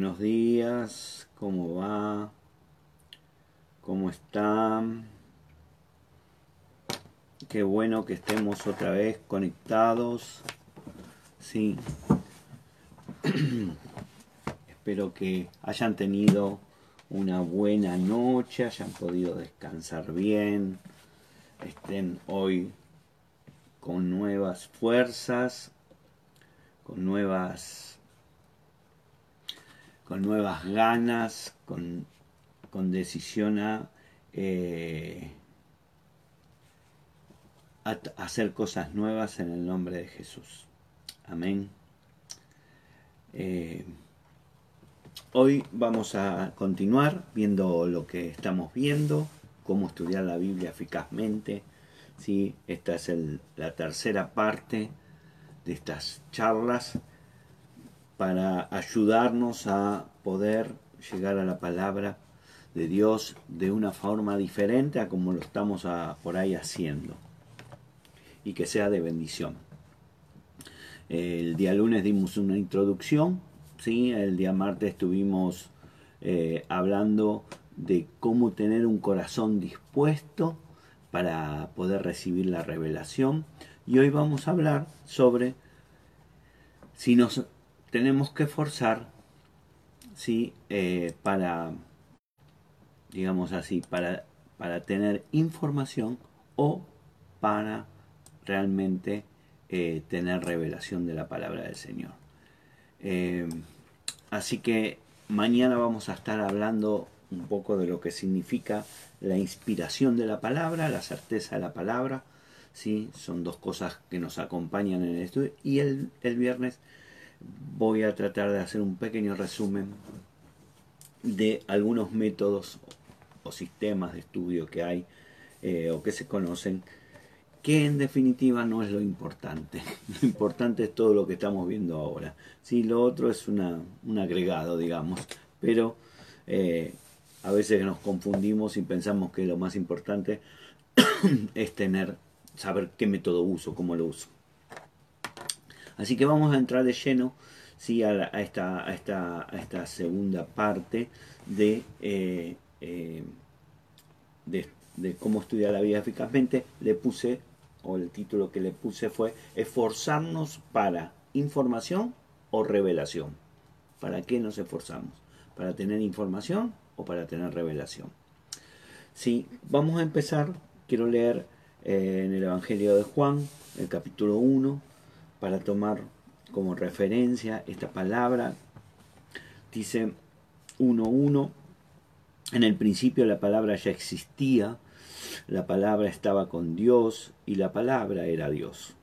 Buenos días, ¿cómo va? ¿Cómo están? Qué bueno que estemos otra vez conectados. Sí. Espero que hayan tenido una buena noche, hayan podido descansar bien, estén hoy con nuevas fuerzas, con nuevas con nuevas ganas, con, decisión a, eh, a hacer cosas nuevas en el nombre de Jesús. Amén. Eh, hoy vamos a continuar viendo lo que estamos viendo, cómo estudiar la Biblia eficazmente. ¿sí? Esta es la tercera parte de estas charlas para ayudarnos a poder llegar a la palabra de Dios de una forma diferente a como lo estamos por ahí haciendo y que sea de bendición. El día lunes dimos una introducción, ¿sí? el día martes estuvimos eh, hablando de cómo tener un corazón dispuesto para poder recibir la revelación y hoy vamos a hablar sobre si nos tenemos que forzar ¿sí? Eh, para, digamos así, para, para tener información o para realmente eh, tener revelación de la palabra del Señor. Eh, así que mañana vamos a estar hablando un poco de lo que significa la inspiración de la palabra, la certeza de la palabra. ¿sí? Son dos cosas que nos acompañan en el estudio. Y el, el viernes voy a tratar de hacer un pequeño resumen de algunos métodos o sistemas de estudio que hay eh, o que se conocen que en definitiva no es lo importante. Lo importante es todo lo que estamos viendo ahora. Sí, lo otro es una, un agregado, digamos, pero eh, a veces nos confundimos y pensamos que lo más importante es tener, saber qué método uso, cómo lo uso. Así que vamos a entrar de lleno ¿sí? a, esta, segunda parte de, eh, eh, de cómo estudiar la vida eficazmente. Le puse o el título que le puse fue Esforzarnos para información o revelación. ¿Para qué nos esforzamos? ¿Para tener información o para tener revelación? Sí, vamos a empezar. Quiero leer eh, en el Evangelio de Juan, el capítulo 1, para tomar como referencia esta palabra. Dice 1.1, en el principio la palabra ya existía la palabra estaba con Dios y la palabra era Dios.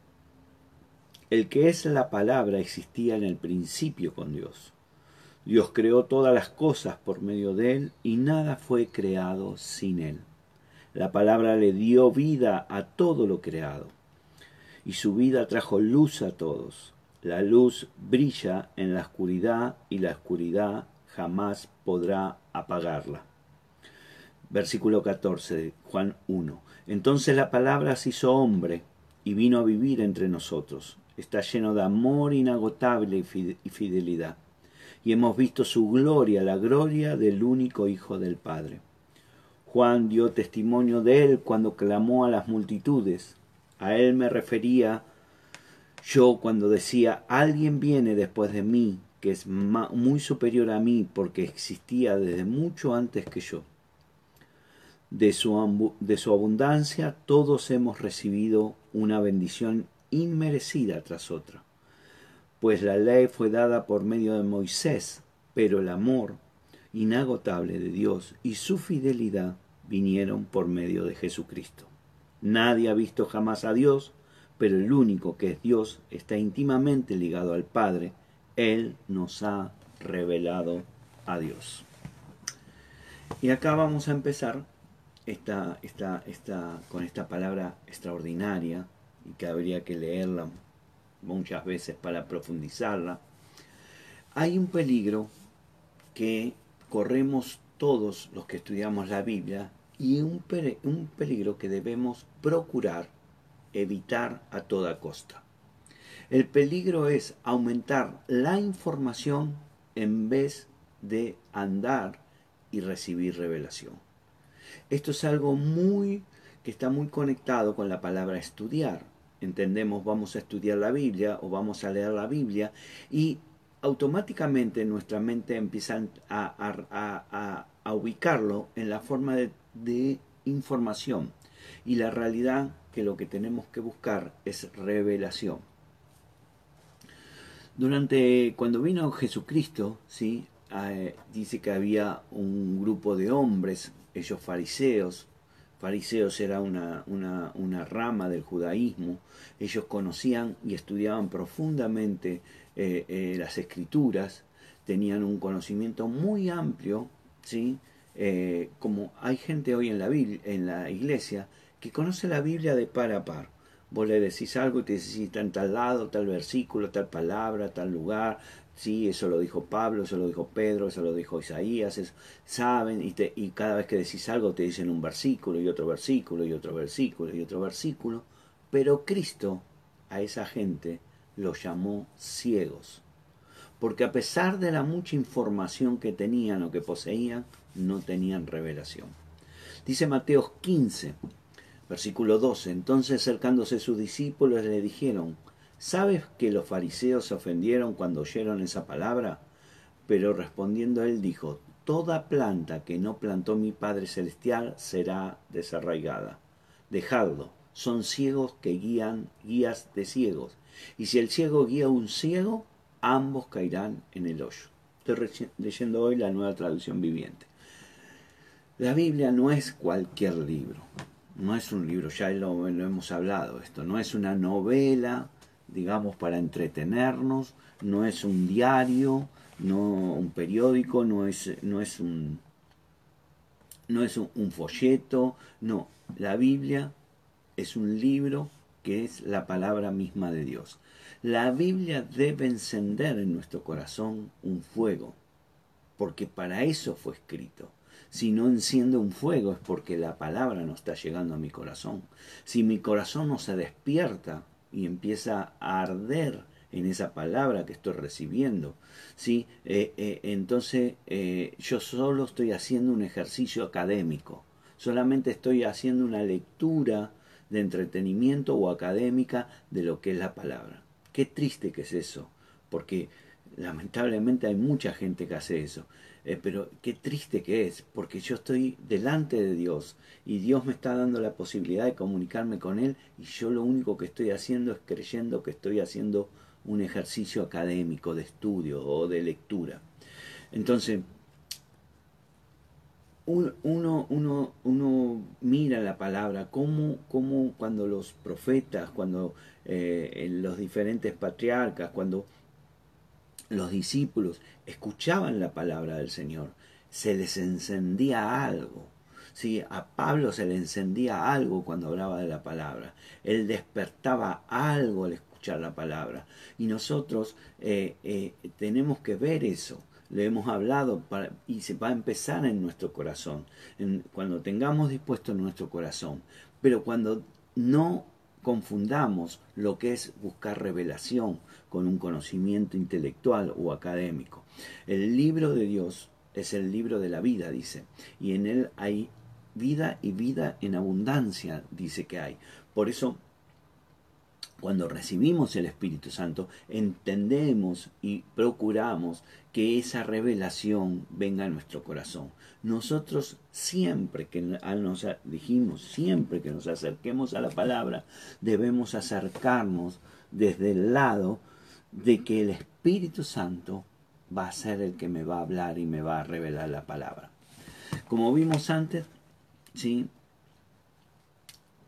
El que es la palabra existía en el principio con Dios. Dios creó todas las cosas por medio de él y nada fue creado sin él. La palabra le dio vida a todo lo creado y su vida trajo luz a todos. La luz brilla en la oscuridad y la oscuridad jamás podrá apagarla. Versículo 14 de Juan 1. Entonces la palabra se hizo hombre y vino a vivir entre nosotros. Está lleno de amor inagotable y fidelidad. Y hemos visto su gloria, la gloria del único Hijo del Padre. Juan dio testimonio de él cuando clamó a las multitudes. A él me refería yo cuando decía, alguien viene después de mí, que es muy superior a mí porque existía desde mucho antes que yo de su, abundancia todos hemos recibido una bendición inmerecida tras otra. Pues la ley fue dada por medio de Moisés, pero el amor inagotable de Dios y su fidelidad vinieron por medio de Jesucristo. Nadie ha visto jamás a Dios, pero el único que es Dios está íntimamente ligado al Padre. Él nos ha revelado a Dios. Y acá vamos a empezar esta, esta, esta, con esta palabra extraordinaria y que habría que leerla muchas veces para profundizarla, hay un peligro que corremos todos los que estudiamos la Biblia y un, un peligro que debemos procurar evitar a toda costa. El peligro es aumentar la información en vez de andar y recibir revelación. Esto es algo muy que está muy conectado con la palabra estudiar. Entendemos, vamos a estudiar la Biblia o vamos a leer la Biblia y automáticamente nuestra mente empieza a, ubicarlo en la forma de, de información. Y la realidad que lo que tenemos que buscar es revelación. Durante cuando vino Jesucristo, ¿sí? Eh, dice que había un grupo de hombres, ellos fariseos, fariseos era una, una, rama del judaísmo, ellos conocían y estudiaban profundamente eh, eh, las escrituras, tenían un conocimiento muy amplio, ¿sí? Como hay gente hoy en la, en la iglesia que conoce la Biblia de par a par. Vos le decís algo y te decís, está en tal lado, tal versículo, tal palabra, tal lugar, Sí, eso lo dijo Pablo, eso lo dijo Pedro, eso lo dijo Isaías, saben, y, te, y cada vez que decís algo te dicen un versículo y otro versículo y otro versículo y otro versículo, pero Cristo a esa gente los llamó ciegos, porque a pesar de la mucha información que tenían o que poseían, no tenían revelación. Dice Mateo 15, versículo 12, entonces acercándose sus discípulos le dijeron, ¿Sabes que los fariseos se ofendieron cuando oyeron esa palabra? Pero respondiendo él dijo, Toda planta que no plantó mi Padre Celestial será desarraigada. Dejadlo, son ciegos que guían guías de ciegos. Y si el ciego guía a un ciego, ambos caerán en el hoyo. Estoy leyendo hoy la nueva traducción viviente. La Biblia no es cualquier libro, no es un libro, ya lo, hemos hablado esto, no es una novela digamos, para entretenernos, no es un diario, no un periódico, no es, no es un no es un, folleto, no, la Biblia es un libro que es la palabra misma de Dios. La Biblia debe encender en nuestro corazón un fuego, porque para eso fue escrito. Si no enciende un fuego es porque la palabra no está llegando a mi corazón. Si mi corazón no se despierta y empieza a arder en esa palabra que estoy recibiendo. ¿sí? Eh, eh, entonces eh, yo solo estoy haciendo un ejercicio académico, solamente estoy haciendo una lectura de entretenimiento o académica de lo que es la palabra. Qué triste que es eso, porque lamentablemente hay mucha gente que hace eso. Eh, pero qué triste que es, porque yo estoy delante de Dios y Dios me está dando la posibilidad de comunicarme con Él y yo lo único que estoy haciendo es creyendo que estoy haciendo un ejercicio académico de estudio o de lectura. Entonces, uno, uno, uno mira la palabra, como, como cuando los profetas, cuando eh, los diferentes patriarcas, cuando los discípulos escuchaban la palabra del Señor, se les encendía algo. Sí, a Pablo se le encendía algo cuando hablaba de la palabra. Él despertaba algo al escuchar la palabra. Y nosotros eh, eh, tenemos que ver eso. Le hemos hablado y se va a empezar en nuestro corazón. cuando tengamos dispuesto nuestro corazón. Pero cuando no confundamos lo que es buscar revelación con un conocimiento intelectual o académico. El libro de Dios es el libro de la vida, dice, y en él hay vida y vida en abundancia, dice que hay. Por eso cuando recibimos el Espíritu Santo, entendemos y procuramos que esa revelación venga a nuestro corazón. Nosotros siempre que nos dijimos, siempre que nos acerquemos a la palabra, debemos acercarnos desde el lado de que el Espíritu Santo va a ser el que me va a hablar y me va a revelar la palabra. Como vimos antes, ¿sí?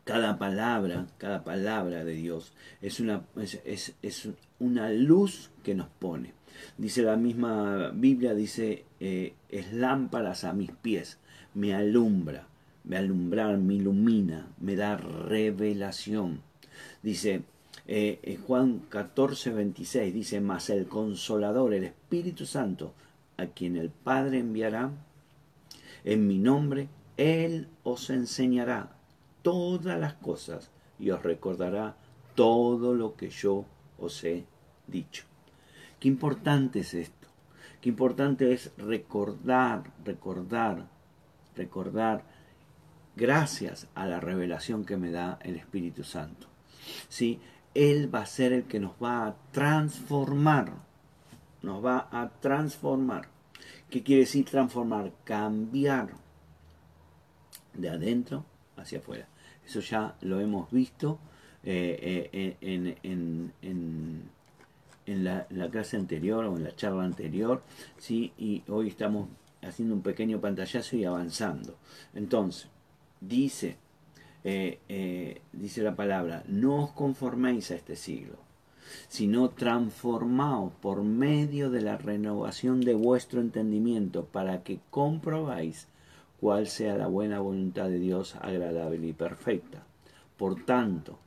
Cada palabra, cada palabra de Dios es una, es, una luz que nos pone. Dice la misma Biblia, dice, eh, es lámparas a mis pies, me alumbra, me alumbra, me ilumina, me da revelación. Dice eh, Juan 14, 26, dice, más el consolador, el Espíritu Santo, a quien el Padre enviará en mi nombre, Él os enseñará todas las cosas y os recordará todo lo que yo os he dicho. Qué importante es esto, Qué importante es recordar, recordar, recordar, gracias a la revelación que me da el Espíritu Santo. ¿Sí? Él va a ser el que nos va a transformar, nos va a transformar. ¿Qué quiere decir transformar? Cambiar de adentro hacia afuera. Eso ya lo hemos visto eh, eh, en, en, la, clase anterior o en la charla anterior, ¿sí? y hoy estamos haciendo un pequeño pantallazo y avanzando. Entonces, dice, eh, dice la palabra, no os conforméis a este siglo, sino transformaos por medio de la renovación de vuestro entendimiento para que comprobáis cuál sea la buena voluntad de Dios agradable y perfecta. Por tanto,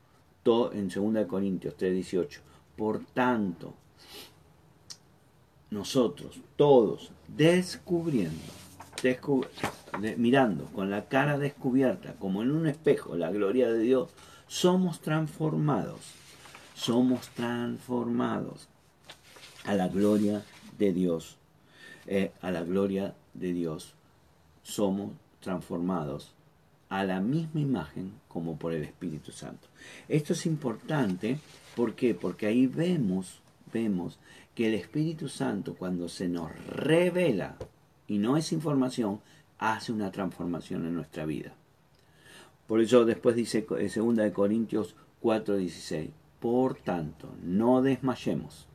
todo, en 2 Corintios 3:18, por tanto, nosotros, todos, descubriendo, mirando con la cara descubierta, como en un espejo, la gloria de Dios, somos transformados, somos transformados a la gloria de Dios, eh, a la gloria de Dios somos transformados a la misma imagen como por el Espíritu Santo. Esto es importante, ¿por qué? Porque ahí vemos, vemos que el Espíritu Santo cuando se nos revela y no es información, hace una transformación en nuestra vida. Por eso después dice en 2 de Corintios 4:16, por tanto, no desmayemos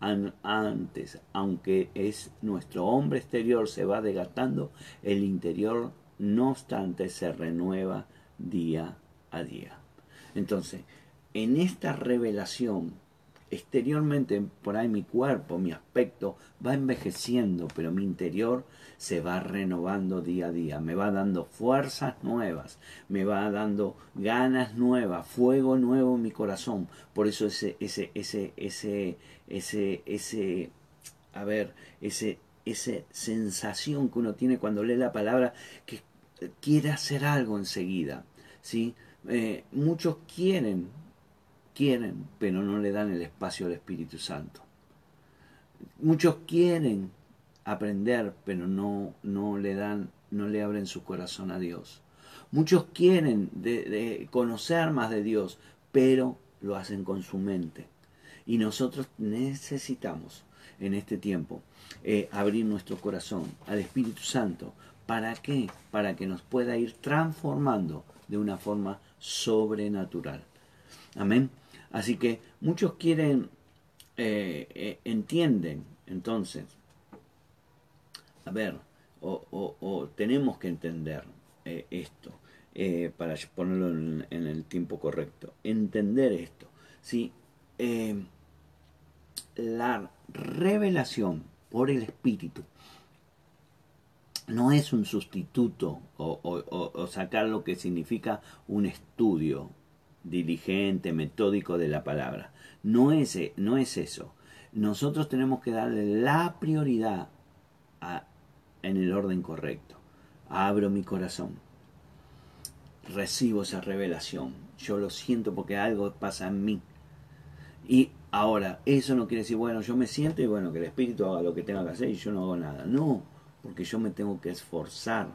antes, aunque es nuestro hombre exterior se va desgastando, el interior no obstante se renueva día a día. Entonces, en esta revelación, exteriormente por ahí mi cuerpo, mi aspecto va envejeciendo, pero mi interior se va renovando día a día, me va dando fuerzas nuevas, me va dando ganas nuevas, fuego nuevo en mi corazón. Por eso ese, ese, ese, ese, ese, ese, a ver, ese, esa sensación que uno tiene cuando lee la palabra que quiere hacer algo enseguida, ¿sí? Eh, muchos quieren, quieren, pero no le dan el espacio al Espíritu Santo. Muchos quieren, aprender, pero no, no le dan, no le abren su corazón a Dios. Muchos quieren de, conocer más de Dios, pero lo hacen con su mente. Y nosotros necesitamos en este tiempo eh, abrir nuestro corazón al Espíritu Santo. ¿Para qué? Para que nos pueda ir transformando de una forma sobrenatural. Amén. Así que muchos quieren, eh, eh, entienden entonces a ver, o, tenemos que entender eh, esto eh, para ponerlo en, el tiempo correcto. Entender esto. ¿sí? La revelación por el Espíritu no es un sustituto o, sacar lo que significa un estudio diligente, metódico de la palabra. No es, no es eso. Nosotros tenemos que darle la prioridad a en el orden correcto. Abro mi corazón. Recibo esa revelación. Yo lo siento porque algo pasa en mí. Y ahora, eso no quiere decir, bueno, yo me siento y bueno, que el Espíritu haga lo que tenga que hacer y yo no hago nada. No, porque yo me tengo que esforzar.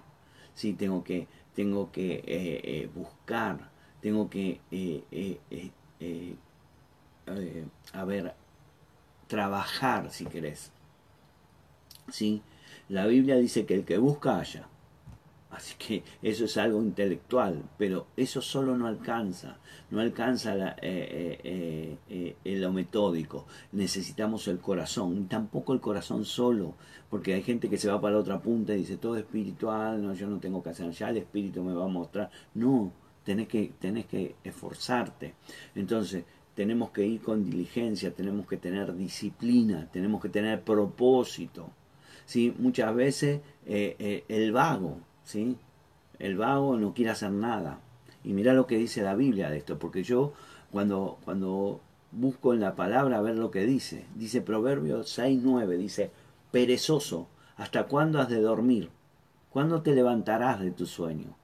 Sí, tengo que, tengo que eh, eh, buscar, tengo que, eh, a ver, trabajar si querés. ¿Sí? La Biblia dice que el que busca haya. Así que eso es algo intelectual, pero eso solo no alcanza, no alcanza la, eh, eh, eh, lo metódico. Necesitamos el corazón, tampoco el corazón solo, porque hay gente que se va para la otra punta y dice todo espiritual, no, yo no tengo que hacer, ya el espíritu me va a mostrar. No, tenés que, tenés que esforzarte. Entonces, tenemos que ir con diligencia, tenemos que tener disciplina, tenemos que tener propósito. ¿sí? Muchas veces eh, eh, el vago, ¿sí? El vago no quiere hacer nada. Y mira lo que dice la Biblia de esto, porque yo cuando, cuando busco en la palabra a ver lo que dice, dice Proverbios 6.9, dice, perezoso, ¿hasta cuándo has de dormir? ¿Cuándo te levantarás de tu sueño?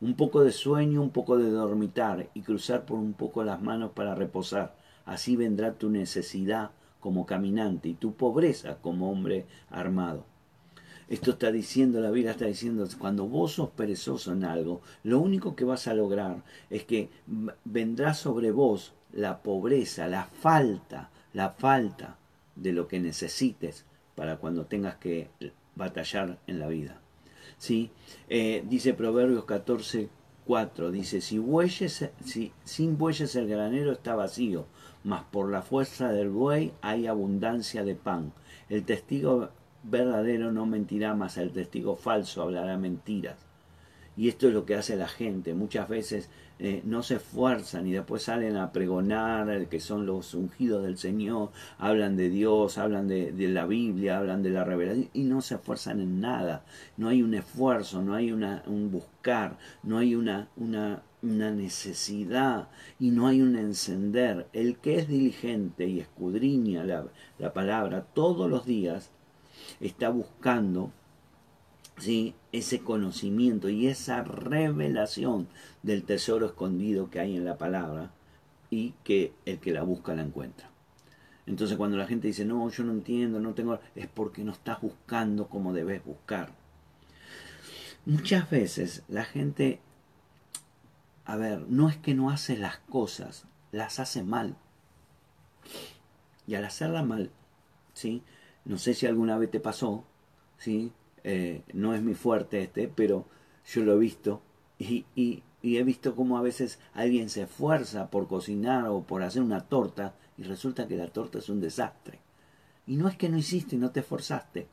Un poco de sueño, un poco de dormitar y cruzar por un poco las manos para reposar. Así vendrá tu necesidad como caminante y tu pobreza como hombre armado. Esto está diciendo, la Biblia está diciendo, cuando vos sos perezoso en algo, lo único que vas a lograr es que vendrá sobre vos la pobreza, la falta, la falta de lo que necesites para cuando tengas que batallar en la vida. ¿Sí? Eh, dice Proverbios 14, 4, dice, si, bueyes, si sin bueyes el granero está vacío, mas por la fuerza del buey hay abundancia de pan. El testigo verdadero no mentirá, mas el testigo falso hablará mentiras. Y esto es lo que hace la gente. Muchas veces eh, no se esfuerzan y después salen a pregonar que son los ungidos del Señor, hablan de Dios, hablan de, la Biblia, hablan de la revelación y no se esfuerzan en nada. No hay un esfuerzo, no hay una, un buscar, no hay una, una, una necesidad y no hay un encender. El que es diligente y escudriña la, la palabra todos los días está buscando ¿sí? ese conocimiento y esa revelación del tesoro escondido que hay en la palabra y que el que la busca la encuentra. Entonces cuando la gente dice, no, yo no entiendo, no tengo, es porque no estás buscando como debes buscar. Muchas veces la gente, a ver, no es que no hace las cosas, las hace mal. Y al hacerla mal, ¿sí? No sé si alguna vez te pasó, ¿sí? Eh, no es mi fuerte este, pero yo lo he visto y, y, he visto cómo a veces alguien se esfuerza por cocinar o por hacer una torta y resulta que la torta es un desastre. Y no es que no hiciste, no te esforzaste.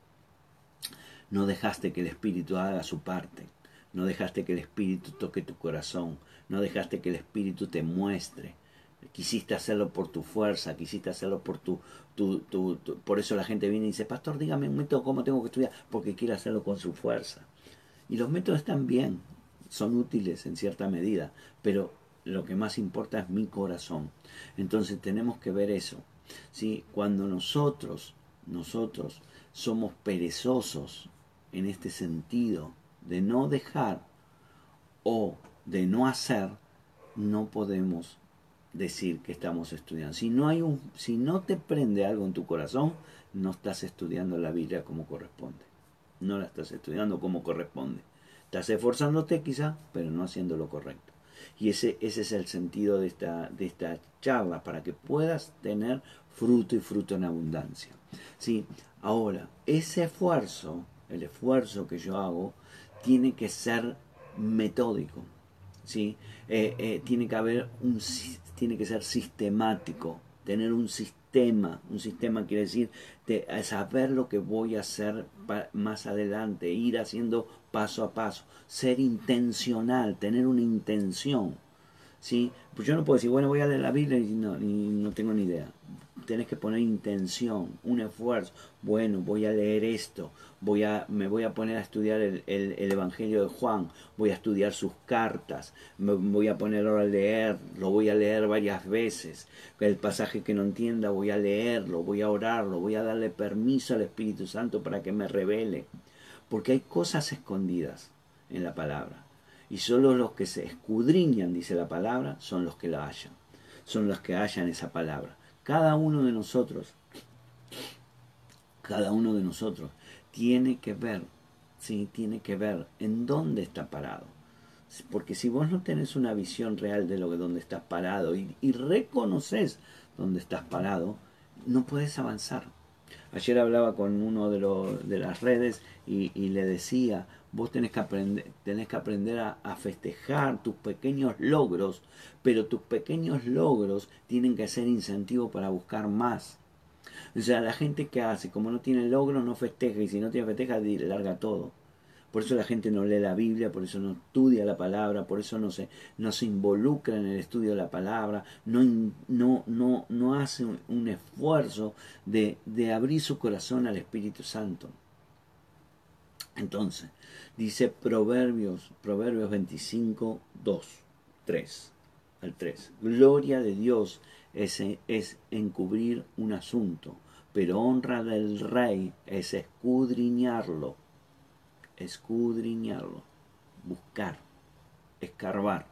No dejaste que el Espíritu haga su parte. No dejaste que el Espíritu toque tu corazón. No dejaste que el Espíritu te muestre. Quisiste hacerlo por tu fuerza, quisiste hacerlo por tu, por eso la gente viene y dice, pastor, dígame un método cómo tengo que estudiar, porque quiere hacerlo con su fuerza. Y los métodos están bien, son útiles en cierta medida, pero lo que más importa es mi corazón. Entonces tenemos que ver eso. ¿sí? Cuando nosotros, nosotros somos perezosos en este sentido de no dejar o de no hacer, no podemos decir que estamos estudiando. Si no, hay un, si no te prende algo en tu corazón, no estás estudiando la Biblia como corresponde. No la estás estudiando como corresponde. Estás esforzándote quizá, pero no haciendo lo correcto. Y ese, ese es el sentido de esta, de esta charla, para que puedas tener fruto y fruto en abundancia. ¿Sí? Ahora, ese esfuerzo, el esfuerzo que yo hago, tiene que ser metódico. ¿sí? Eh, eh, tiene que haber un tiene que ser sistemático, tener un sistema. Un sistema quiere decir de saber lo que voy a hacer más adelante, ir haciendo paso a paso, ser intencional, tener una intención. ¿sí? Pues yo no puedo decir, bueno, voy a leer la Biblia y no, y no tengo ni idea tenés que poner intención, un esfuerzo. Bueno, voy a leer esto, voy a, me voy a poner a estudiar el, Evangelio de Juan, voy a estudiar sus cartas, me voy a poner a leer, lo voy a leer varias veces. El pasaje que no entienda voy a leerlo, voy a orarlo, voy a darle permiso al Espíritu Santo para que me revele. Porque hay cosas escondidas en la palabra. Y solo los que se escudriñan, dice la palabra, son los que la hallan. Son los que hallan esa palabra. Cada uno de nosotros, cada uno de nosotros tiene que ver, sí, tiene que ver en dónde está parado. Porque si vos no tenés una visión real de lo que dónde estás parado y, reconoces dónde estás parado, no puedes avanzar. Ayer hablaba con uno de, de las redes y, le decía, vos tenés que aprender, tenés que aprender a, festejar tus pequeños logros, pero tus pequeños logros tienen que ser incentivo para buscar más. O sea, la gente que hace, como no tiene logro, no festeja, y si no tiene festeja, larga todo. Por eso la gente no lee la Biblia, por eso no estudia la palabra, por eso no se, no se involucra en el estudio de la palabra, no, no, no, no hace un, esfuerzo de, de abrir su corazón al Espíritu Santo. Entonces, dice Proverbios, Proverbios 25, 2, 3, al 3. Gloria de Dios es, es encubrir un asunto, pero honra del rey es escudriñarlo escudriñarlo, buscar, escarbar.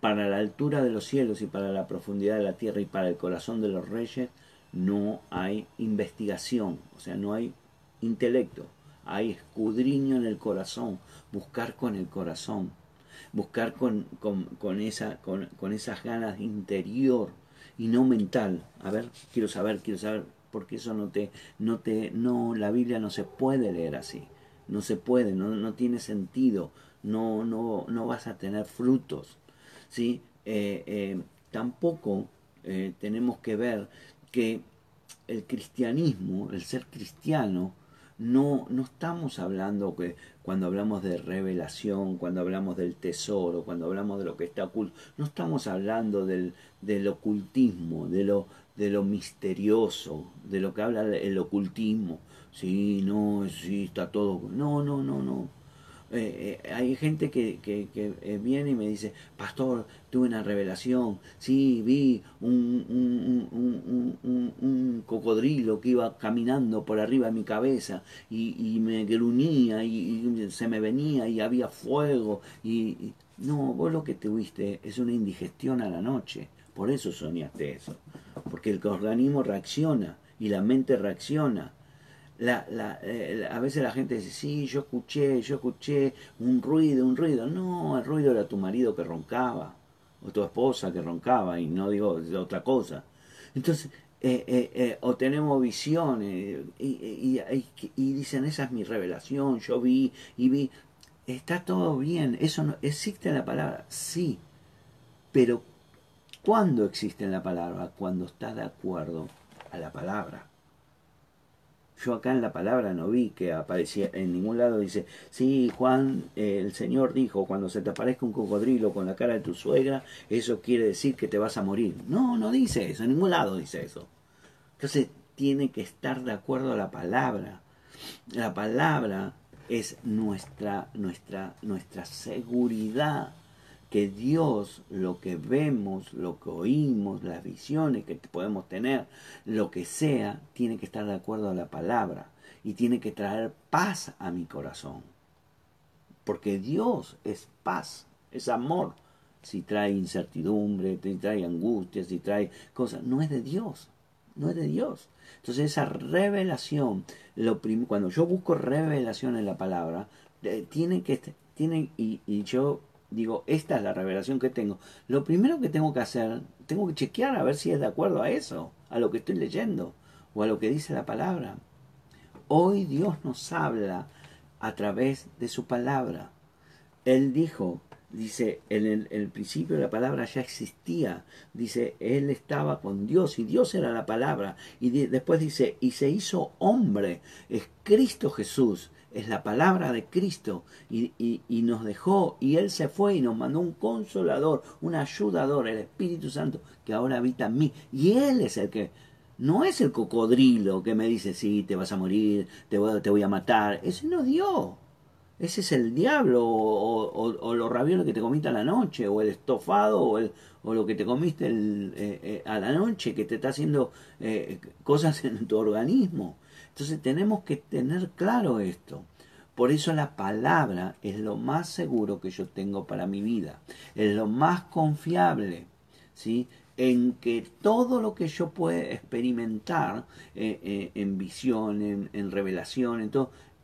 Para la altura de los cielos y para la profundidad de la tierra y para el corazón de los reyes no hay investigación, o sea, no hay intelecto, hay escudriño en el corazón, buscar con el corazón, buscar con, con, esa, con, con esas ganas interior y no mental. A ver, quiero saber, quiero saber, porque eso no te, no te, no, la Biblia no se puede leer así, no se puede, no, no tiene sentido, no, no, no vas a tener frutos, ¿sí? Eh, eh, tampoco eh, tenemos que ver que el cristianismo, el ser cristiano, no, no estamos hablando que cuando hablamos de revelación, cuando hablamos del tesoro, cuando hablamos de lo que está oculto, no estamos hablando del, del ocultismo, de lo, de lo misterioso, de lo que habla el ocultismo. Sí, no, sí, está todo. No, no, no, no. Eh, eh, hay gente que, que, que, eh, viene y me dice, pastor, tuve una revelación, sí, vi un, un, cocodrilo que iba caminando por arriba de mi cabeza y, y me gruñía y, y, se me venía y había fuego y, no, vos lo que tuviste es una indigestión a la noche, por eso soñaste eso, porque el organismo reacciona y la mente reacciona la, la, eh, a veces la gente dice, sí, yo escuché, yo escuché un ruido, un ruido. No, el ruido era tu marido que roncaba, o tu esposa que roncaba, y no digo otra cosa. Entonces, eh, eh, o tenemos visiones, y, y, dicen, esa es mi revelación, yo vi y vi. Está todo bien, eso no, existe en la palabra, sí, pero ¿cuándo existe en la palabra? Cuando está de acuerdo a la palabra. Yo acá en la palabra no vi que aparecía, en ningún lado dice, sí, Juan, eh, el Señor dijo, cuando se te aparezca un cocodrilo con la cara de tu suegra, eso quiere decir que te vas a morir. No, no dice eso, en ningún lado dice eso. Entonces tiene que estar de acuerdo a la palabra. La palabra es nuestra, nuestra, nuestra seguridad que Dios, lo que vemos, lo que oímos, las visiones que podemos tener, lo que sea, tiene que estar de acuerdo a la palabra y tiene que traer paz a mi corazón. Porque Dios es paz, es amor. Si trae incertidumbre, si trae angustia, si trae cosas, no es de Dios, no es de Dios. Entonces esa revelación, lo cuando yo busco revelación en la palabra, eh, tiene que, tiene, y, y yo digo, esta es la revelación que tengo, lo primero que tengo que hacer, tengo que chequear a ver si es de acuerdo a eso, a lo que estoy leyendo o a lo que dice la palabra. Hoy Dios nos habla a través de su palabra. Él dijo, dice, en el, principio la palabra ya existía, dice, Él estaba con Dios y Dios era la palabra. Y después dice, y se hizo hombre, es Cristo Jesús es la palabra de Cristo y, y, nos dejó y Él se fue y nos mandó un consolador, un ayudador, el Espíritu Santo que ahora habita en mí. Y Él es el que, no es el cocodrilo que me dice, sí, te vas a morir, te voy, te voy a matar. Ese no dio. Ese es el diablo o, o, los ravioles que te comiste a la noche o el estofado o, el, o lo que te comiste el, eh, eh, a la noche que te está haciendo eh, cosas en tu organismo. Entonces tenemos que tener claro esto. Por eso la palabra es lo más seguro que yo tengo para mi vida. Es lo más confiable. ¿sí? En que todo lo que yo pueda experimentar eh, eh, en visión, en, revelación, en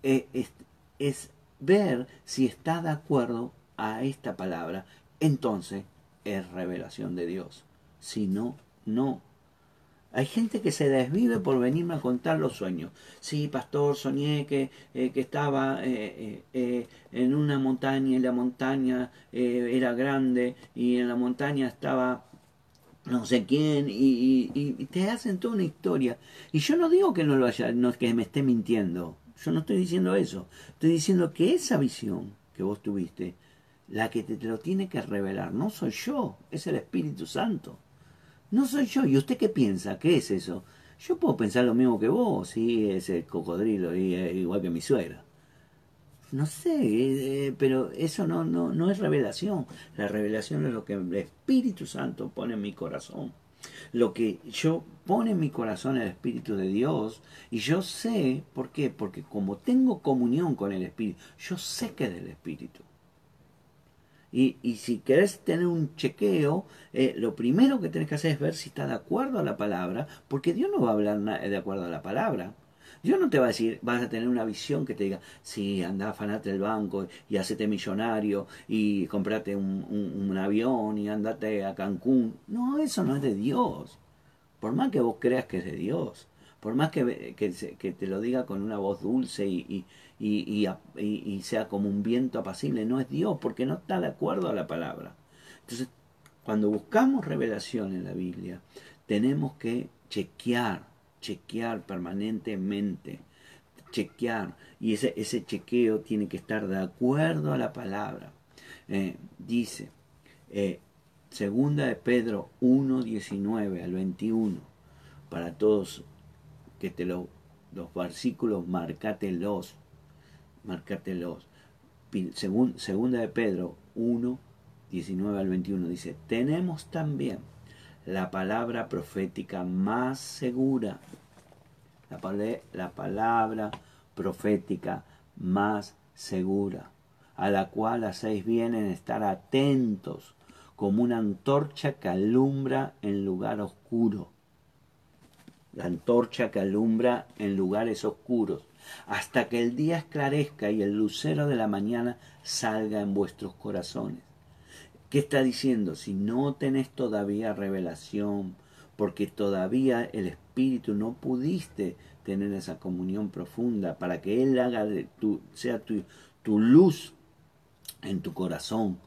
eh, es, es ver si está de acuerdo a esta palabra. Entonces es revelación de Dios. Si no, no hay gente que se desvive por venirme a contar los sueños. Sí, pastor, soñé que, eh, que estaba eh, eh, en una montaña y la montaña era grande y en la montaña estaba no sé quién y, y, te hacen toda una historia. Y yo no digo que no lo haya, no que me esté mintiendo. Yo no estoy diciendo eso. Estoy diciendo que esa visión que vos tuviste, la que te lo tiene que revelar, no soy yo, es el Espíritu Santo. No soy yo. ¿Y usted qué piensa? ¿Qué es eso? Yo puedo pensar lo mismo que vos, sí, es el cocodrilo, y, igual que mi suegra. No sé, eh, pero eso no, no, no es revelación. La revelación es lo que el Espíritu Santo pone en mi corazón. Lo que yo pone en mi corazón el Espíritu de Dios, y yo sé, ¿por qué? Porque como tengo comunión con el Espíritu, yo sé que es del Espíritu. Y, y si querés tener un chequeo, eh, lo primero que tenés que hacer es ver si está de acuerdo a la palabra, porque Dios no va a hablar de acuerdo a la palabra. Dios no te va a decir, vas a tener una visión que te diga, sí, anda, afanate el banco y hacete millonario y comprate un, avión y andate a Cancún. No, eso no es de Dios. Por más que vos creas que es de Dios, por más que, que, que te lo diga con una voz dulce y, y, sea como un viento apacible, no es Dios, porque no está de acuerdo a la palabra. Entonces, cuando buscamos revelación en la Biblia, tenemos que chequear chequear permanentemente, chequear, y ese, ese chequeo tiene que estar de acuerdo a la palabra. Eh, dice, eh, segunda de Pedro 1, 19 al 21, para todos que te lo, los versículos, marcátelos, marcátelos. segunda de Pedro 1, 19 al 21 dice, tenemos también la palabra profética más segura, la, la palabra profética más segura, a la cual hacéis bien en estar atentos como una antorcha que alumbra en lugar oscuro. La antorcha que alumbra en lugares oscuros, hasta que el día esclarezca y el lucero de la mañana salga en vuestros corazones. ¿Qué está diciendo? Si no tenés todavía revelación, porque todavía el Espíritu no pudiste tener esa comunión profunda para que Él haga de tu, sea tu, tu luz en tu corazón.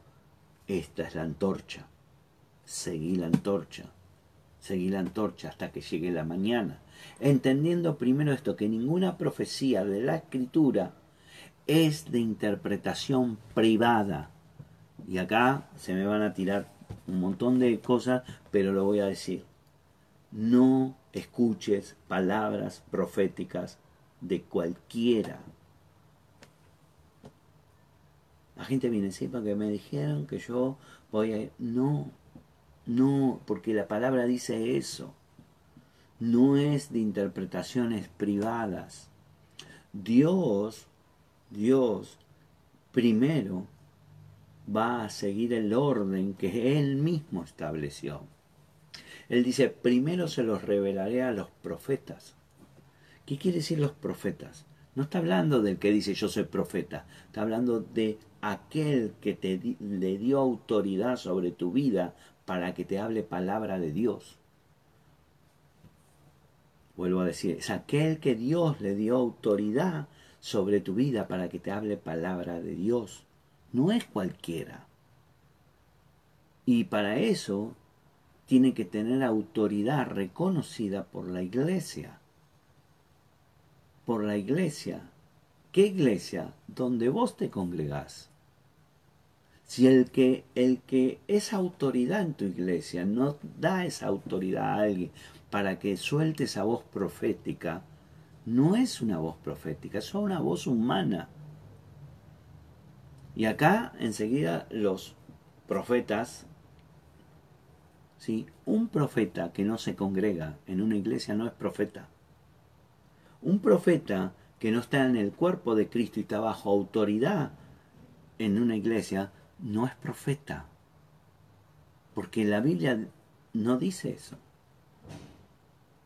Esta es la antorcha. Seguí la antorcha. Seguí la antorcha hasta que llegue la mañana. Entendiendo primero esto, que ninguna profecía de la escritura es de interpretación privada y acá se me van a tirar un montón de cosas, pero lo voy a decir. No escuches palabras proféticas de cualquiera. La gente viene siempre que me dijeron que yo voy a... No, no, porque la palabra dice eso. No es de interpretaciones privadas. Dios, Dios, primero va a seguir el orden que él mismo estableció. Él dice, primero se los revelaré a los profetas. ¿Qué quiere decir los profetas? No está hablando del que dice yo soy profeta, está hablando de aquel que te le dio autoridad sobre tu vida para que te hable palabra de Dios. Vuelvo a decir, es aquel que Dios le dio autoridad sobre tu vida para que te hable palabra de Dios no es cualquiera. Y para eso tiene que tener autoridad reconocida por la iglesia. Por la iglesia. ¿Qué iglesia? Donde vos te congregás. Si el que, el que es autoridad en tu iglesia no da esa autoridad a alguien para que suelte esa voz profética, no es una voz profética, es una voz humana y acá enseguida los profetas, ¿sí? un profeta que no se congrega en una iglesia no es profeta. Un profeta que no está en el cuerpo de Cristo y está bajo autoridad en una iglesia no es profeta. Porque la Biblia no dice eso.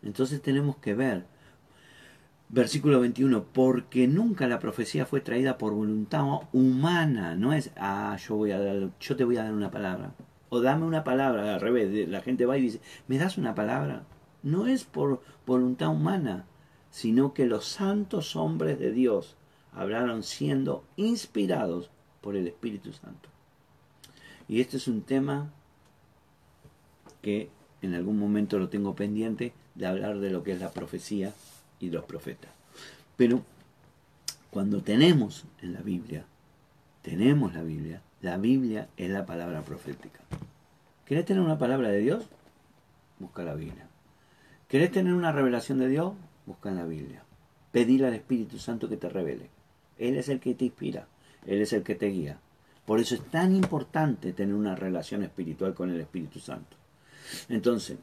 Entonces tenemos que ver Versículo 21, porque nunca la profecía fue traída por voluntad humana, no es, ah, yo, voy a dar, yo te voy a dar una palabra, o dame una palabra, al revés, la gente va y dice, ¿me das una palabra? No es por voluntad humana, sino que los santos hombres de Dios hablaron siendo inspirados por el Espíritu Santo. Y este es un tema que en algún momento lo tengo pendiente de hablar de lo que es la profecía y los profetas. Pero cuando tenemos en la Biblia, tenemos la Biblia, la Biblia es la palabra profética. ¿Querés tener una palabra de Dios? Busca la Biblia. ¿Querés tener una revelación de Dios? Busca en la Biblia. Pedir al Espíritu Santo que te revele. Él es el que te inspira, Él es el que te guía. Por eso es tan importante tener una relación espiritual con el Espíritu Santo. Entonces,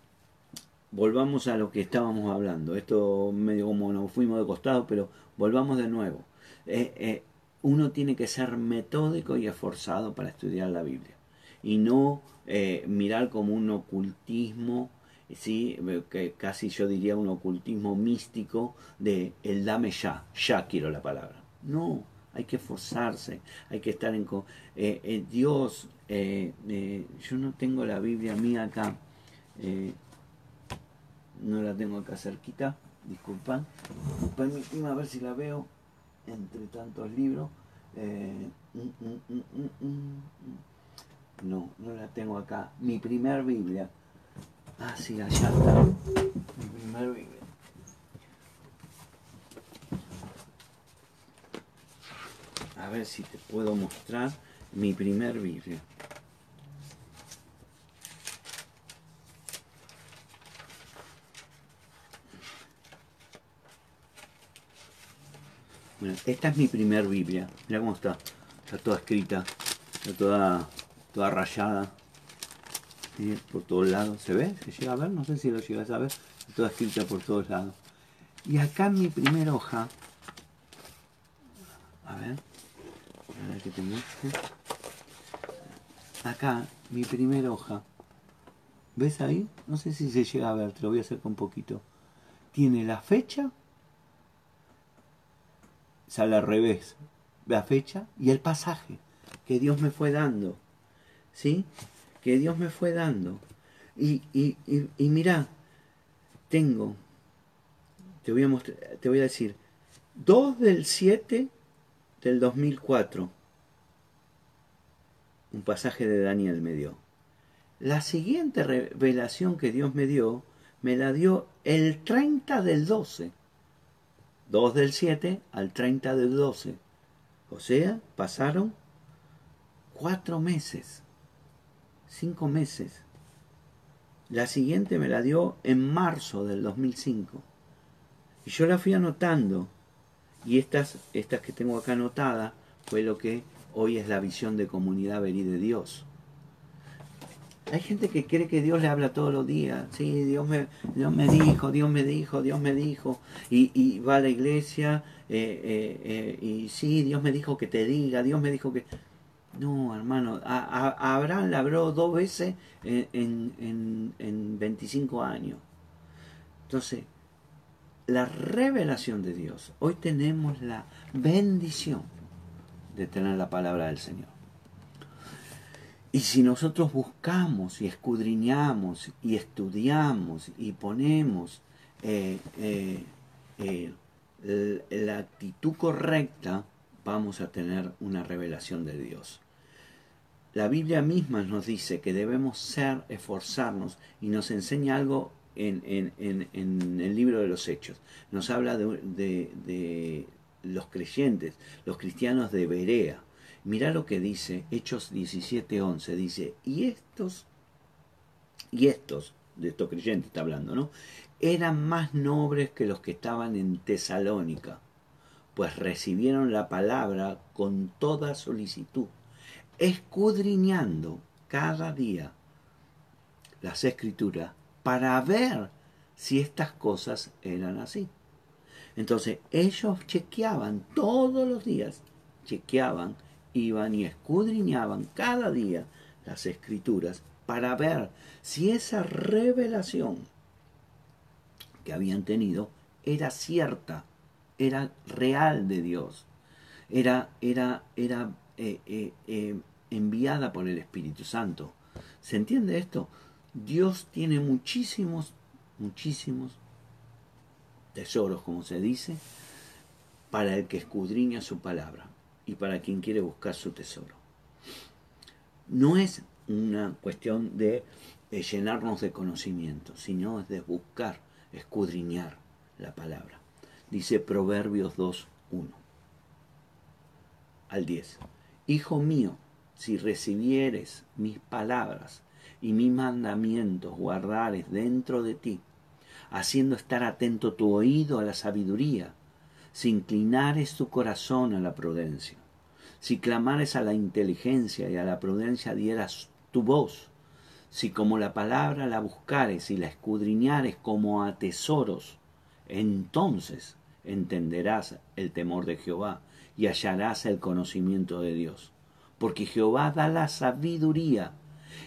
volvamos a lo que estábamos hablando. Esto medio como nos fuimos de costado, pero volvamos de nuevo. Eh, eh, uno tiene que ser metódico y esforzado para estudiar la Biblia y no eh, mirar como un ocultismo, ¿sí? que casi yo diría un ocultismo místico de el dame ya, ya quiero la palabra. No, hay que esforzarse, hay que estar en... Eh, eh, Dios, yo no tengo la Biblia mía acá, no la tengo acá cerquita, disculpan, permíteme a ver si la veo entre tantos libros. Mm, mm, mm, no, no la tengo acá. Mi primer Biblia. Ah, sí, allá está. Mi primer Biblia. A ver si te puedo mostrar mi primer Biblia. Esta es mi primer Biblia. Mira cómo está. Está toda escrita. Está toda toda rayada por todos lados. ¿Se ve? ¿Se llega a ver? No sé si lo llegas a ver. Toda escrita por todos lados. Y acá mi primera hoja, a ver, a ver que te muestre. Acá, mi primera hoja, ¿ves ahí? No sé si se llega a ver, te lo voy a hacer con poquito. Tiene la fecha, sale al revés, la fecha y el pasaje que Dios me fue dando. ¿sí? Que Dios me fue dando. Y, y, y, mira, tengo, te voy, a mostrar, te voy a decir, 2 del 7 del 2004. Un pasaje de Daniel me dio. La siguiente revelación que Dios me dio, me la dio el 30 del 12. 2 del 7 al 30 del 12. O sea, pasaron cuatro meses cinco meses. La siguiente me la dio en marzo del 2005. Y yo la fui anotando. Y estas, estas que tengo acá anotadas fue lo que hoy es la visión de comunidad verí de Dios. Hay gente que cree que Dios le habla todos los días. Sí, Dios me, Dios me dijo, Dios me dijo, Dios me dijo. Y, y va a la iglesia eh, eh, eh, y sí, Dios me dijo que te diga, Dios me dijo que... No, hermano, a, Abraham le habló dos veces en, en, en 25 años. Entonces, la revelación de Dios. Hoy tenemos la bendición de tener la palabra del Señor. Y si nosotros buscamos y escudriñamos y estudiamos y ponemos eh, eh, eh, la actitud correcta, vamos a tener una revelación de Dios. La Biblia misma nos dice que debemos ser, esforzarnos y nos enseña algo en, el libro de los Hechos. Nos habla de, los creyentes, los cristianos de Berea. Mirá lo que dice Hechos 17:11. Dice, y estos, y estos, de estos creyentes está hablando, ¿no? Eran más nobles que los que estaban en Tesalónica pues recibieron la palabra con toda solicitud, escudriñando cada día las escrituras para ver si estas cosas eran así. Entonces ellos chequeaban todos los días, chequeaban, iban y escudriñaban cada día las escrituras para ver si esa revelación que habían tenido era cierta era real de Dios, era, era, era eh, eh, eh, enviada por el Espíritu Santo. ¿Se entiende esto? Dios tiene muchísimos, muchísimos tesoros, como se dice, para el que escudriña su palabra y para quien quiere buscar su tesoro. No es una cuestión de, de llenarnos de conocimiento, sino es de buscar, escudriñar la palabra dice Proverbios 2, 1 al 10. Hijo mío, si recibieres mis palabras y mis mandamientos guardares dentro de ti, haciendo estar atento tu oído a la sabiduría, si inclinares tu corazón a la prudencia, si clamares a la inteligencia y a la prudencia dieras tu voz, si como la palabra la buscares y la escudriñares como a tesoros, entonces entenderás el temor de Jehová y hallarás el conocimiento de Dios. Porque Jehová da la sabiduría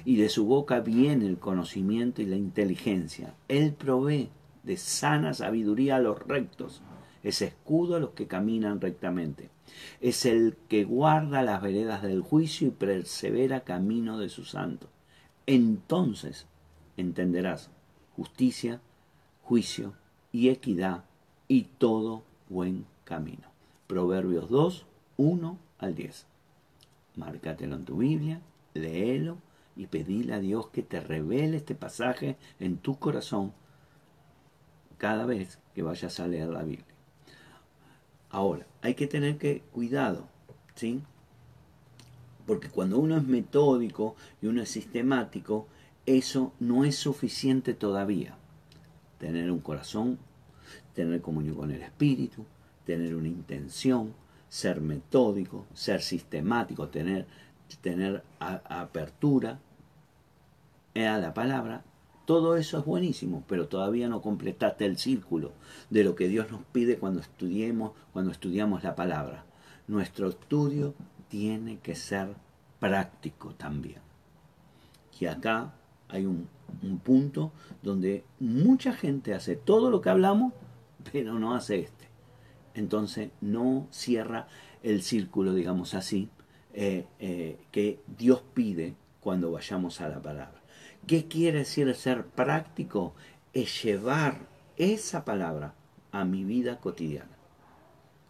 y de su boca viene el conocimiento y la inteligencia. Él provee de sana sabiduría a los rectos, es escudo a los que caminan rectamente. Es el que guarda las veredas del juicio y persevera camino de su santo. Entonces entenderás justicia, juicio y equidad y todo buen camino. Proverbios 2, 1 al 10. Márcatelo en tu Biblia, léelo y pedile a Dios que te revele este pasaje en tu corazón cada vez que vayas a leer la Biblia. Ahora, hay que tener que cuidado, ¿sí? Porque cuando uno es metódico y uno es sistemático, eso no es suficiente todavía. Tener un corazón, tener comunión con el Espíritu, tener una intención, ser metódico, ser sistemático, tener, tener apertura a la palabra, todo eso es buenísimo, pero todavía no completaste el círculo de lo que Dios nos pide cuando estudiemos, cuando estudiamos la palabra. Nuestro estudio tiene que ser práctico también. Y acá hay un, un punto donde mucha gente hace todo lo que hablamos, pero no hace este entonces no cierra el círculo, digamos así, eh, eh, que Dios pide cuando vayamos a la palabra. ¿Qué quiere decir ser práctico? Es llevar esa palabra a mi vida cotidiana.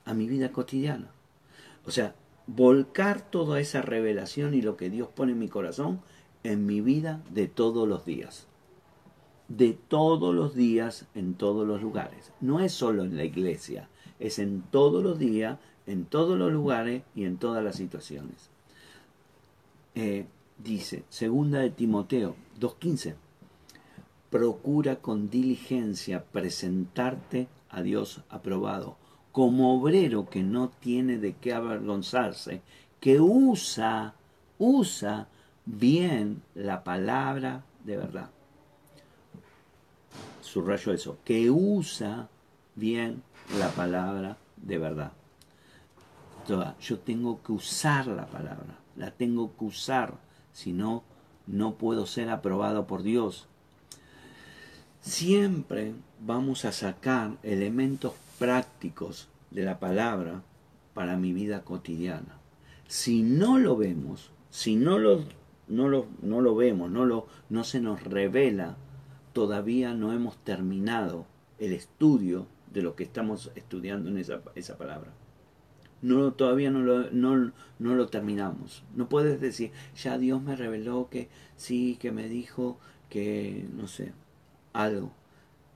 A mi vida cotidiana. O sea, volcar toda esa revelación y lo que Dios pone en mi corazón en mi vida de todos los días. De todos los días, en todos los lugares. No es solo en la iglesia, es en todos los días, en todos los lugares y en todas las situaciones. Eh, dice, segunda de Timoteo 2.15, procura con diligencia presentarte a Dios aprobado, como obrero que no tiene de qué avergonzarse, que usa, usa bien la palabra de verdad. Subrayo eso, que usa bien la palabra de verdad. yo tengo que usar la palabra, la tengo que usar, si no, no puedo ser aprobado por Dios. Siempre vamos a sacar elementos prácticos de la palabra para mi vida cotidiana. Si no lo vemos, si no lo, no lo, no lo vemos, no, lo, no se nos revela, todavía no hemos terminado el estudio de lo que estamos estudiando en esa, esa palabra. No, todavía no lo, no, no lo terminamos. No puedes decir, ya Dios me reveló que sí, que me dijo que, no sé, algo.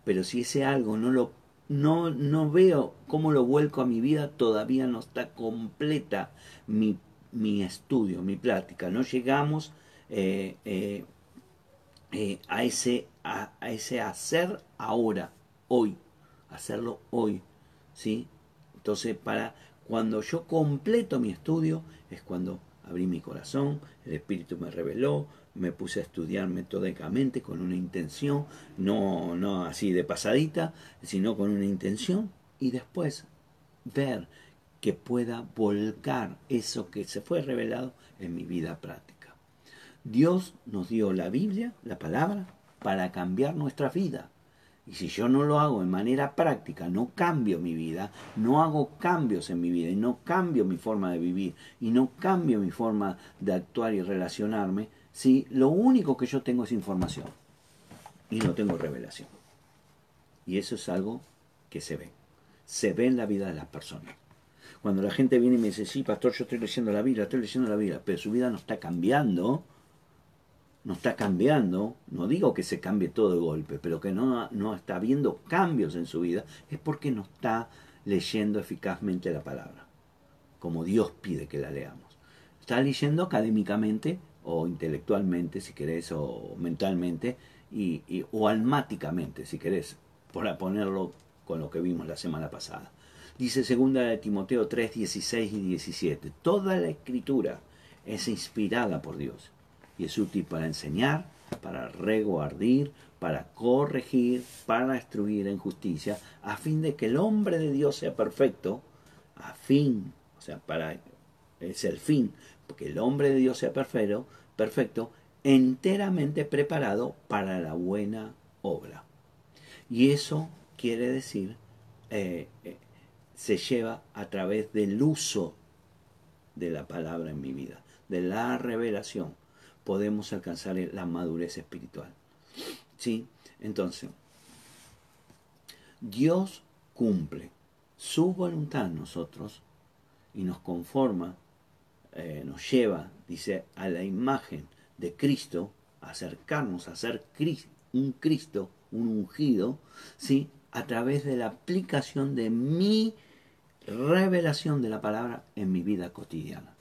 Pero si ese algo no lo no, no veo cómo lo vuelco a mi vida, todavía no está completa mi, mi estudio, mi práctica. No llegamos eh, eh, eh, a, ese, a ese hacer ahora, hoy hacerlo hoy, ¿sí? Entonces, para cuando yo completo mi estudio, es cuando abrí mi corazón, el Espíritu me reveló, me puse a estudiar metódicamente con una intención, no, no así de pasadita, sino con una intención, y después ver que pueda volcar eso que se fue revelado en mi vida práctica. Dios nos dio la Biblia, la palabra, para cambiar nuestra vida. Y si yo no lo hago de manera práctica, no cambio mi vida, no hago cambios en mi vida y no cambio mi forma de vivir y no cambio mi forma de actuar y relacionarme, si lo único que yo tengo es información y no tengo revelación. Y eso es algo que se ve. Se ve en la vida de las personas. Cuando la gente viene y me dice, sí, pastor, yo estoy leyendo la Biblia, estoy leyendo la Biblia, pero su vida no está cambiando, no está cambiando, no digo que se cambie todo de golpe, pero que no, no está habiendo cambios en su vida, es porque no está leyendo eficazmente la palabra, como Dios pide que la leamos. Está leyendo académicamente o intelectualmente, si querés, o mentalmente, y, o almáticamente, si querés, por ponerlo con lo que vimos la semana pasada. Dice segunda de Timoteo 3, 16 y 17, toda la escritura es inspirada por Dios y es útil para enseñar, para reguardir, para corregir, para instruir en justicia, a fin de que el hombre de Dios sea perfecto, a fin o sea, para es el fin, porque el hombre de Dios sea perfecto, perfecto, enteramente preparado para la buena obra. Y eso quiere decir, eh, eh, se lleva a través del uso de la palabra en mi vida, de la revelación, podemos alcanzar la madurez espiritual. ¿Sí? Entonces, Dios cumple su voluntad en nosotros y nos conforma, eh, nos lleva, dice, a la imagen de Cristo, acercarnos a ser un Cristo, un ungido, ¿sí? a través de la aplicación de mi revelación de la palabra en mi vida cotidiana.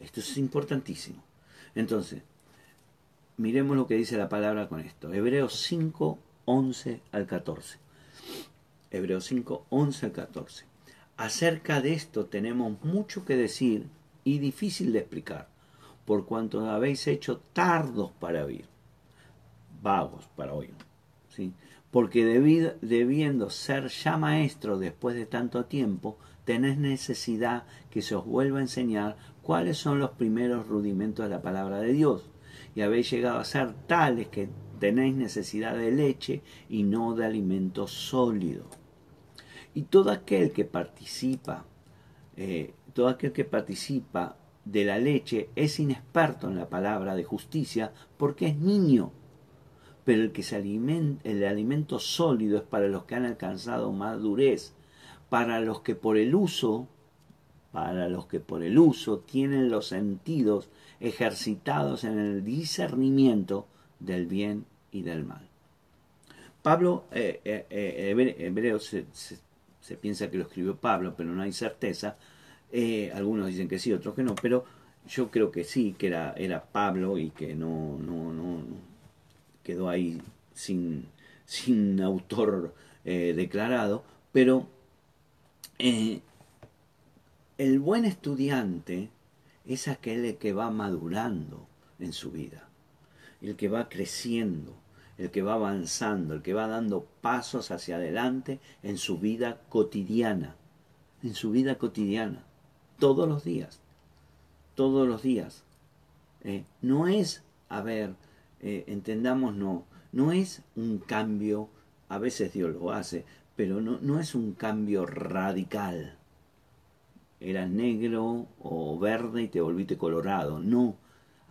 Esto es importantísimo. Entonces, miremos lo que dice la palabra con esto. Hebreos 5, 11 al 14. Hebreos 5, 11 al 14. Acerca de esto tenemos mucho que decir y difícil de explicar, por cuanto habéis hecho tardos para oír, vagos para oír. ¿sí? Porque debiendo ser ya maestro después de tanto tiempo, tenéis necesidad que se os vuelva a enseñar cuáles son los primeros rudimentos de la palabra de Dios. Y habéis llegado a ser tales que tenéis necesidad de leche y no de alimento sólido. Y todo aquel que participa, eh, todo aquel que participa de la leche es inexperto en la palabra de justicia porque es niño. Pero el que se alimenta, el alimento sólido es para los que han alcanzado madurez, para los que por el uso para los que por el uso tienen los sentidos ejercitados en el discernimiento del bien y del mal. Pablo, eh, eh, eh hebreo, se, piensa que lo escribió Pablo, pero no hay certeza. Eh, algunos dicen que sí, otros que no, pero yo creo que sí, que era, Pablo y que no, quedó ahí sin, sin autor declarado, pero el buen estudiante es aquel que va madurando en su vida, el que va creciendo, el que va avanzando, el que va dando pasos hacia adelante en su vida cotidiana, en su vida cotidiana, todos los días, todos los días. Eh, no es, a ver, eh, entendamos, no, no es un cambio, a veces Dios lo hace, pero no, no es un cambio radical eras negro o verde y te volviste colorado. No,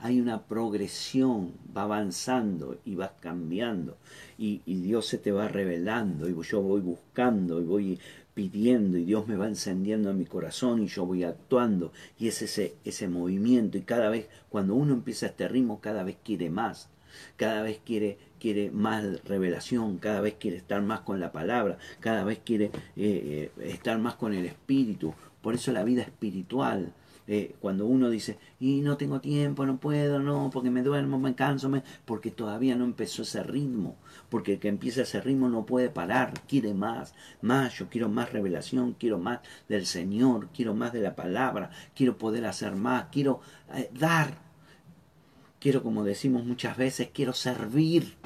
hay una progresión, va avanzando y vas cambiando. Y, Dios se te va revelando y yo voy buscando y voy pidiendo y Dios me va encendiendo en mi corazón y yo voy actuando. Y es ese, ese movimiento y cada vez cuando uno empieza este ritmo cada vez quiere más, cada vez quiere, quiere más revelación, cada vez quiere estar más con la palabra, cada vez quiere eh, eh, estar más con el Espíritu, por eso la vida espiritual, eh, cuando uno dice, y no tengo tiempo, no puedo, no, porque me duermo, me canso, me... porque todavía no empezó ese ritmo, porque el que empieza ese ritmo no puede parar, quiere más, más, yo quiero más revelación, quiero más del Señor, quiero más de la palabra, quiero poder hacer más, quiero eh, dar, quiero, como decimos muchas veces, quiero servir.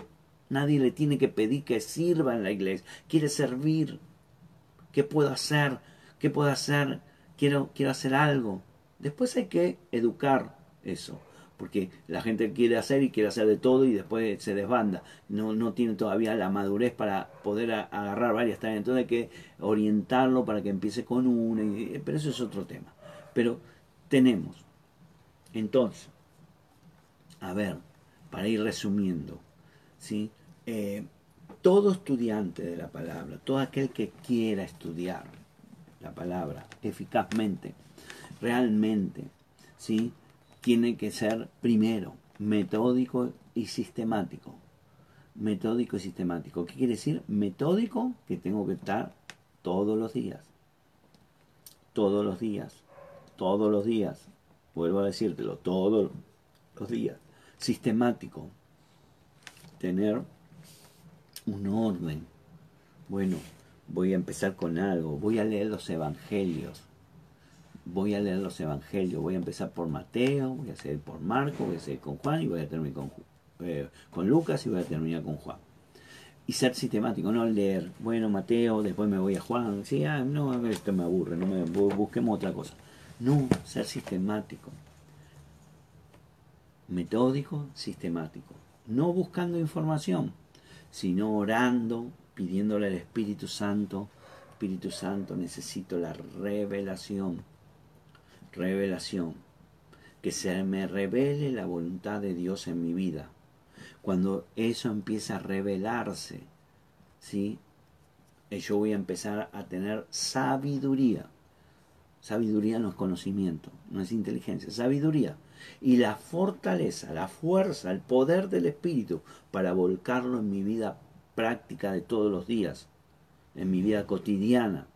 Nadie le tiene que pedir que sirva en la iglesia, quiere servir. ¿Qué puedo hacer? ¿Qué puedo hacer? Quiero, quiero hacer algo. Después hay que educar eso, porque la gente quiere hacer y quiere hacer de todo y después se desbanda. No, no tiene todavía la madurez para poder agarrar varias tareas. Entonces hay que orientarlo para que empiece con una, pero eso es otro tema. Pero tenemos, entonces, a ver, para ir resumiendo, ¿sí? Eh, todo estudiante de la palabra, todo aquel que quiera estudiar, la palabra, eficazmente, realmente, ¿sí? Tiene que ser primero metódico y sistemático. Metódico y sistemático. ¿Qué quiere decir? Metódico, que tengo que estar todos los días. Todos los días. Todos los días. Vuelvo a decírtelo, todos los días. Sistemático. Tener un orden. Bueno, voy a empezar con algo, voy a leer los evangelios, voy a leer los evangelios, voy a empezar por Mateo, voy a seguir por Marco, voy a seguir con Juan y voy a terminar con, eh, con Lucas y voy a terminar con Juan. Y ser sistemático, no leer, bueno, Mateo, después me voy a Juan, sí, ah, no, esto me aburre, no me, busquemos otra cosa. No, ser sistemático. Metódico, sistemático. No buscando información, sino orando, pidiéndole al Espíritu Santo, Espíritu Santo, necesito la revelación. Revelación. Que se me revele la voluntad de Dios en mi vida. Cuando eso empieza a revelarse, ¿sí? Eh, yo voy a empezar a tener sabiduría. Sabiduría no es conocimiento, no es inteligencia, sabiduría. Y la fortaleza, la fuerza, el poder del Espíritu para volcarlo en mi vida práctica de todos los días, en mi vida cotidiana.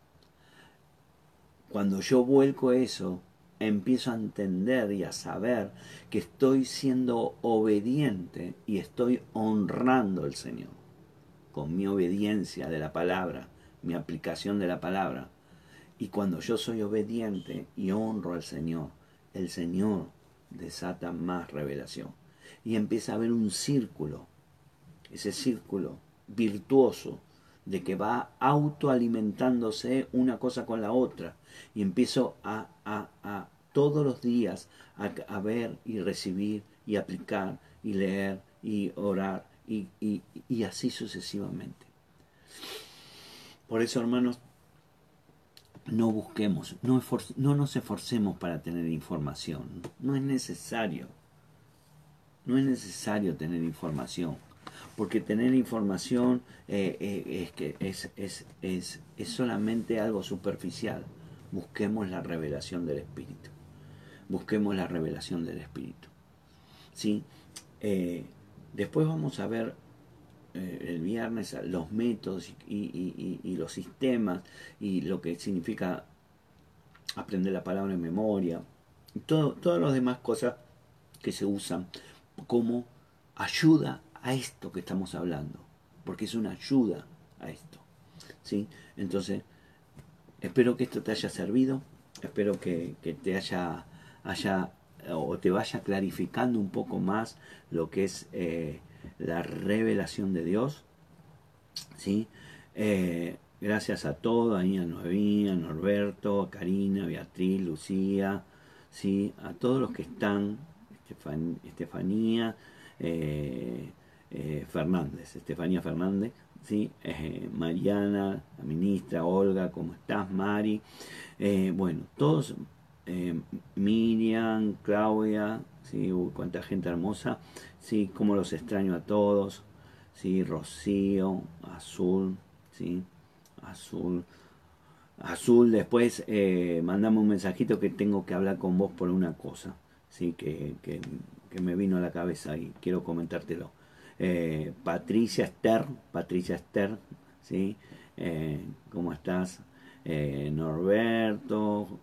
Cuando yo vuelco eso, empiezo a entender y a saber que estoy siendo obediente y estoy honrando al Señor con mi obediencia de la palabra, mi aplicación de la palabra. Y cuando yo soy obediente y honro al Señor, el Señor desata más revelación. Y empieza a haber un círculo, ese círculo virtuoso de que va autoalimentándose una cosa con la otra. Y empiezo a, a, a todos los días a, a, ver y recibir y aplicar y leer y orar y, y, y así sucesivamente. Por eso, hermanos, no busquemos, no, no, nos esforcemos para tener información. No es necesario. No es necesario tener información porque tener información eh, eh, es, que es, es, es, es solamente algo superficial. Busquemos la revelación del Espíritu. Busquemos la revelación del Espíritu. ¿Sí? Eh, después vamos a ver el viernes los métodos y, y, y, los sistemas y lo que significa aprender la palabra en memoria. Todo, todas las demás cosas que se usan como ayuda a esto que estamos hablando, porque es una ayuda a esto. ¿sí? Entonces, espero que esto te haya servido, espero que, te haya, haya o te vaya clarificando un poco más lo que es eh, la revelación de Dios. ¿sí? Eh, gracias a todos, a Ina a Norberto, a Karina, Beatriz, Lucía, ¿sí? a todos los que están, Estefanía, eh, eh, Fernández, Estefanía Fernández, ¿sí? Eh, Mariana, la ministra, Olga, ¿cómo estás, Mari? Eh, bueno, todos, Miriam, Claudia, ¿sí? cuánta gente hermosa, ¿sí? Cómo los extraño a todos, ¿sí? Rocío, Azul, ¿sí? Azul. Azul, después mandame un mensajito que tengo que hablar con vos por una cosa, ¿sí? que, que me vino a la cabeza y quiero comentártelo. Eh, Patricia Esther, Patricia Esther, ¿sí? Eh, ¿Cómo estás? Eh, Norberto,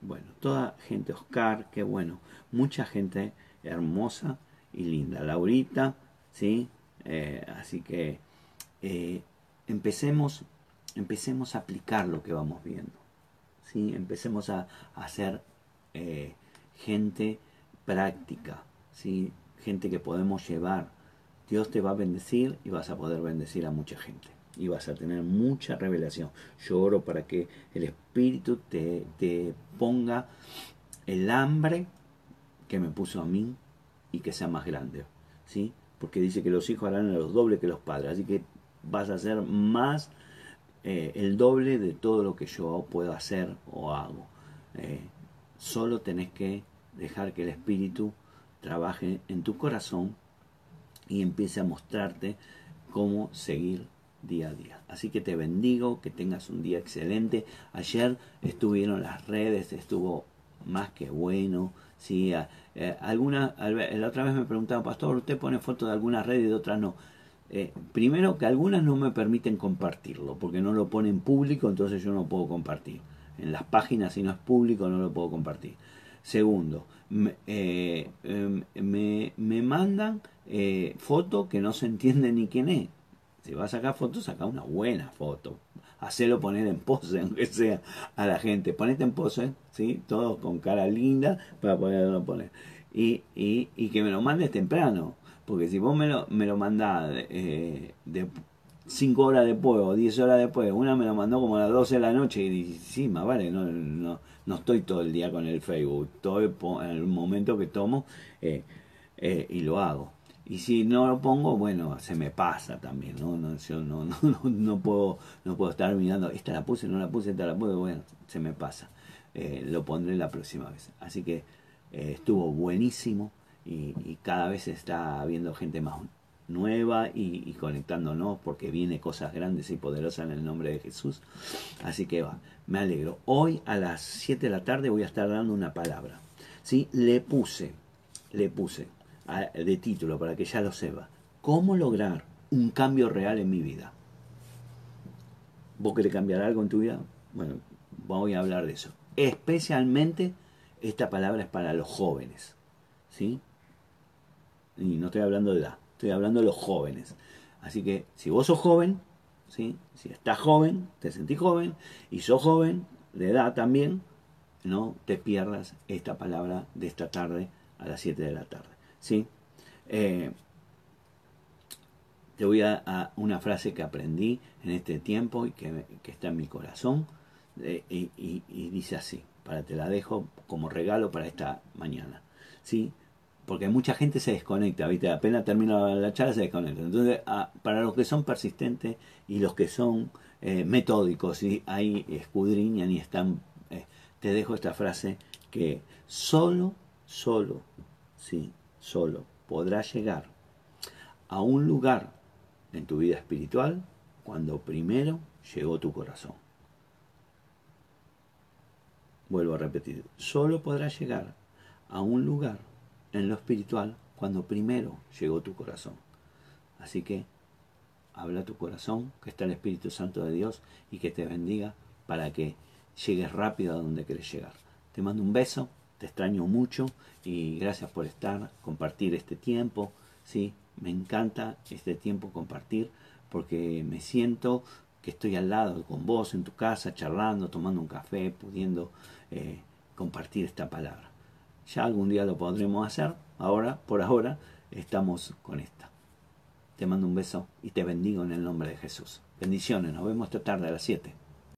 bueno, toda gente, Oscar, qué bueno, mucha gente hermosa y linda. Laurita, ¿sí? así que empecemos, empecemos a aplicar lo que vamos viendo, ¿sí? Empecemos a, a hacer gente práctica, ¿sí? Gente que podemos llevar Dios te va a bendecir y vas a poder bendecir a mucha gente. Y vas a tener mucha revelación. Yo oro para que el Espíritu te, ponga el hambre que me puso a mí y que sea más grande. ¿sí? Porque dice que los hijos harán los dobles que los padres. Así que vas a hacer más eh, el doble de todo lo que yo puedo hacer o hago. Eh, solo tenés que dejar que el Espíritu trabaje en tu corazón y empiece a mostrarte cómo seguir día a día. Así que te bendigo, que tengas un día excelente. Ayer estuvieron las redes, estuvo más que bueno. ¿sí? Eh, alguna, la otra vez me preguntaban, pastor, ¿usted pone fotos de algunas redes y de otras no? Eh, primero que algunas no me permiten compartirlo, porque no lo ponen público, entonces yo no puedo compartir. En las páginas, si no es público, no lo puedo compartir. Segundo, me, eh, em, me, me mandan eh, foto que no se entiende ni quién es. Si vas a sacar fotos, saca una buena foto. Hacelo poner en pose, aunque sea a la gente. Ponete en pose, ¿sí? Todos con cara linda para poderlo poner. Y, y, y que me lo mandes temprano. Porque si vos me lo, me lo mandás eh, de, 5 horas después o 10 horas después, una me lo mandó como a las 12 de la noche y dije, sí, más vale, no, no, no estoy todo el día con el Facebook, estoy en el momento que tomo eh, eh, y lo hago. Y si no lo pongo, bueno, se me pasa también, ¿no? no yo no, no, no, puedo, no puedo estar mirando, esta la puse, no la puse, esta la puse, bueno, se me pasa. Eh, lo pondré la próxima vez. Así que estuvo buenísimo y, y, cada vez está habiendo gente más nueva y, conectándonos porque viene cosas grandes y poderosas en el nombre de Jesús. Así que va, me alegro. Hoy a las 7 de la tarde voy a estar dando una palabra. ¿sí? Le puse, le puse de título para que ya lo sepa. ¿Cómo lograr un cambio real en mi vida? ¿Vos querés cambiar algo en tu vida? Bueno, voy a hablar de eso. Especialmente esta palabra es para los jóvenes. ¿Sí? Y no estoy hablando de edad Estoy hablando de los jóvenes. Así que si vos sos joven, ¿sí? si estás joven, te sentís joven, y sos joven, de edad también, no te pierdas esta palabra de esta tarde a las 7 de la tarde. ¿Sí? Eh, te voy a, una frase que aprendí en este tiempo y que, está en mi corazón, eh, y, y, dice así, para te la dejo como regalo para esta mañana. ¿sí? porque mucha gente se desconecta, ¿viste? Apenas termina la charla se desconecta. Entonces, para los que son persistentes y los que son eh, metódicos y ahí escudriñan y están, te dejo esta frase que solo, solo, sí, solo podrás llegar a un lugar en tu vida espiritual cuando primero llegó tu corazón. Vuelvo a repetir, solo podrás llegar a un lugar en lo espiritual cuando primero llegó tu corazón. Así que habla tu corazón, que está el Espíritu Santo de Dios y que te bendiga para que llegues rápido a donde quieres llegar. Te mando un beso, te extraño mucho y gracias por estar, compartir este tiempo. Sí, me encanta este tiempo compartir porque me siento que estoy al lado con vos en tu casa, charlando, tomando un café, pudiendo eh, compartir esta palabra. Ya algún día lo podremos hacer. Ahora, por ahora, estamos con esta. Te mando un beso y te bendigo en el nombre de Jesús. Bendiciones. Nos vemos esta tarde a las 7.